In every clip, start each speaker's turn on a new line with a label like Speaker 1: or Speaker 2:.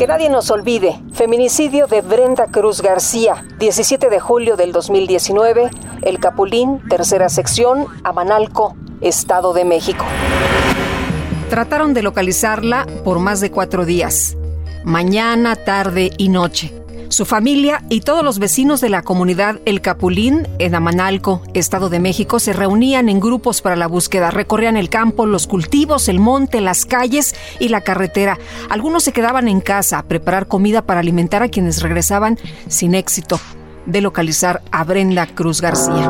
Speaker 1: Que nadie nos olvide, feminicidio de Brenda Cruz García, 17 de julio del 2019, El Capulín, tercera sección, Amanalco, Estado de México. Trataron de localizarla por más de cuatro días, mañana, tarde y noche. Su familia y todos los vecinos de la comunidad El Capulín, en Amanalco, Estado de México, se reunían en grupos para la búsqueda. Recorrían el campo, los cultivos, el monte, las calles y la carretera. Algunos se quedaban en casa a preparar comida para alimentar a quienes regresaban sin éxito de localizar a Brenda Cruz García.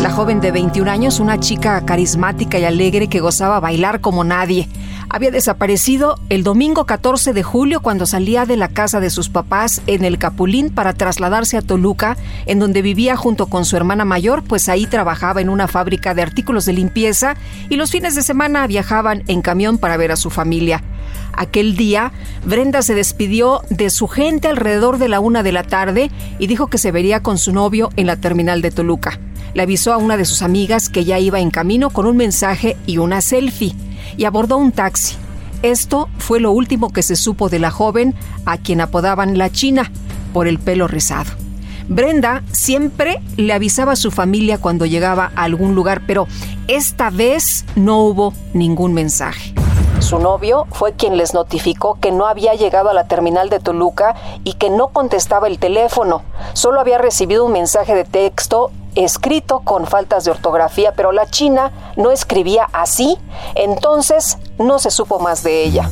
Speaker 1: La joven de 21 años, una chica carismática y alegre que gozaba bailar como nadie, había desaparecido el domingo 14 de julio cuando salía de la casa de sus papás en el Capulín para trasladarse a Toluca, en donde vivía junto con su hermana mayor, pues ahí trabajaba en una fábrica de artículos de limpieza y los fines de semana viajaban en camión para ver a su familia. Aquel día, Brenda se despidió de su gente alrededor de la una de la tarde y dijo que se vería con su novio en la terminal de Toluca. Le avisó a una de sus amigas que ya iba en camino con un mensaje y una selfie y abordó un taxi. Esto fue lo último que se supo de la joven a quien apodaban la China por el pelo rizado. Brenda siempre le avisaba a su familia cuando llegaba a algún lugar, pero esta vez no hubo ningún mensaje. Su novio fue quien les notificó que no había llegado a la terminal de Toluca y que no contestaba el teléfono. Solo había recibido un mensaje de texto escrito con faltas de ortografía, pero la china no escribía así, entonces no se supo más de ella.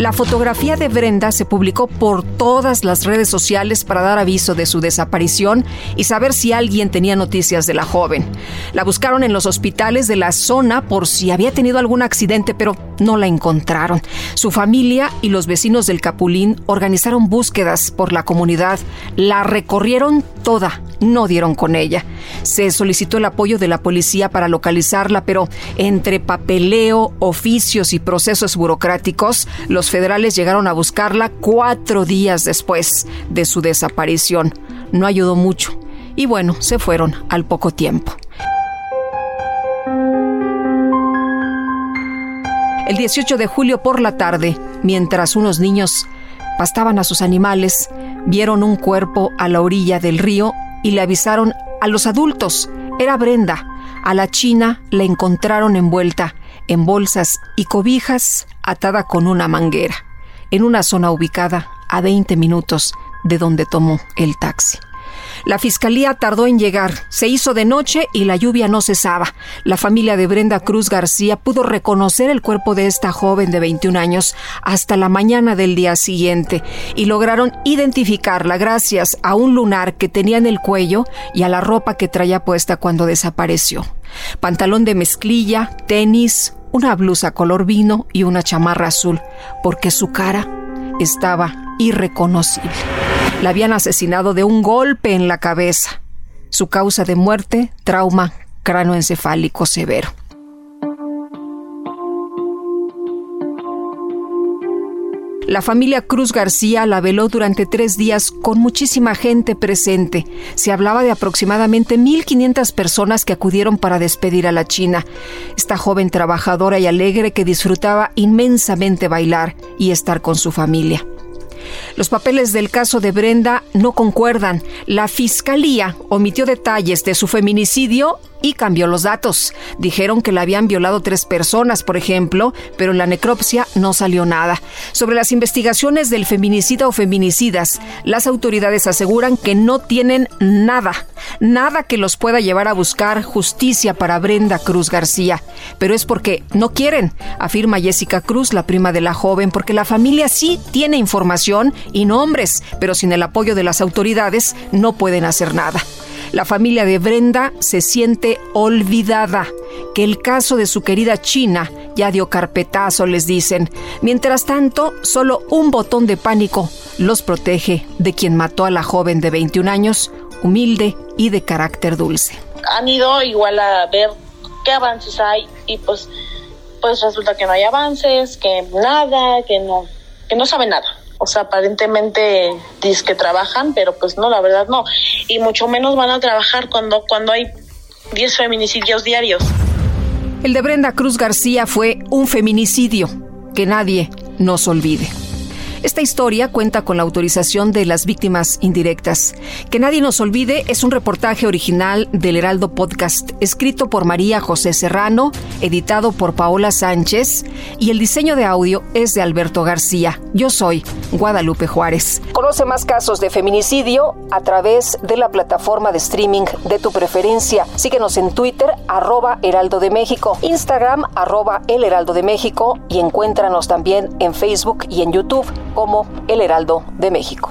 Speaker 1: La fotografía de Brenda se publicó por todas las redes sociales para dar aviso de su desaparición y saber si alguien tenía noticias de la joven. La buscaron en los hospitales de la zona por si había tenido algún accidente, pero no la encontraron. Su familia y los vecinos del Capulín organizaron búsquedas por la comunidad. La recorrieron toda, no dieron con ella. Se solicitó el apoyo de la policía para localizarla, pero entre papeleo, oficios y procesos burocráticos, los federales llegaron a buscarla cuatro días después de su desaparición. No ayudó mucho. Y bueno, se fueron al poco tiempo. El 18 de julio por la tarde, mientras unos niños pastaban a sus animales, vieron un cuerpo a la orilla del río y le avisaron a los adultos. Era Brenda. A la china la encontraron envuelta en bolsas y cobijas atada con una manguera, en una zona ubicada a 20 minutos de donde tomó el taxi. La fiscalía tardó en llegar, se hizo de noche y la lluvia no cesaba. La familia de Brenda Cruz García pudo reconocer el cuerpo de esta joven de 21 años hasta la mañana del día siguiente y lograron identificarla gracias a un lunar que tenía en el cuello y a la ropa que traía puesta cuando desapareció. Pantalón de mezclilla, tenis, una blusa color vino y una chamarra azul, porque su cara estaba irreconocible. La habían asesinado de un golpe en la cabeza. Su causa de muerte, trauma cranoencefálico severo. La familia Cruz García la veló durante tres días con muchísima gente presente. Se hablaba de aproximadamente 1.500 personas que acudieron para despedir a la China, esta joven trabajadora y alegre que disfrutaba inmensamente bailar y estar con su familia. Los papeles del caso de Brenda no concuerdan. La fiscalía omitió detalles de su feminicidio y cambió los datos. Dijeron que la habían violado tres personas, por ejemplo, pero en la necropsia no salió nada. Sobre las investigaciones del feminicida o feminicidas, las autoridades aseguran que no tienen nada, nada que los pueda llevar a buscar justicia para Brenda Cruz García. Pero es porque no quieren, afirma Jessica Cruz, la prima de la joven, porque la familia sí tiene información y nombres, pero sin el apoyo de las autoridades no pueden hacer nada. La familia de Brenda se siente olvidada, que el caso de su querida China ya dio carpetazo, les dicen. Mientras tanto, solo un botón de pánico los protege de quien mató a la joven de 21 años, humilde y de carácter dulce.
Speaker 2: Han ido igual a ver qué avances hay y pues pues resulta que no hay avances, que nada, que no que no saben nada. O sea, aparentemente dicen que trabajan, pero pues no, la verdad no. Y mucho menos van a trabajar cuando cuando hay 10 feminicidios diarios.
Speaker 1: El de Brenda Cruz García fue un feminicidio que nadie nos olvide. Esta historia cuenta con la autorización de las víctimas indirectas. Que nadie nos olvide es un reportaje original del Heraldo Podcast, escrito por María José Serrano, editado por Paola Sánchez y el diseño de audio es de Alberto García. Yo soy Guadalupe Juárez. Conoce más casos de feminicidio a través de la plataforma de streaming de tu preferencia. Síguenos en Twitter, arroba Heraldo de México, Instagram, arroba El Heraldo de México y encuéntranos también en Facebook y en YouTube como El Heraldo de México.